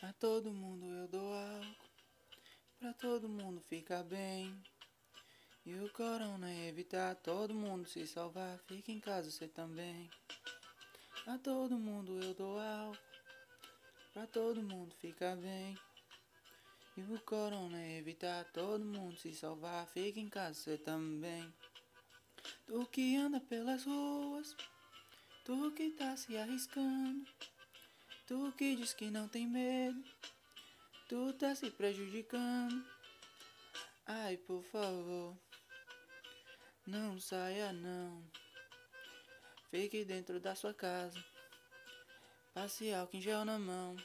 A todo mundo eu dou álcool, pra todo mundo ficar bem. E o corona evitar todo mundo se salvar, fica em casa você também. A todo mundo eu dou álcool, pra todo mundo ficar bem. E o corona evitar todo mundo se salvar, fica em casa você também. Tu que anda pelas ruas, tu que tá se arriscando. Tu que diz que não tem medo, tu tá se prejudicando. Ai, por favor, não saia não. Fique dentro da sua casa, passe álcool em gel na mão.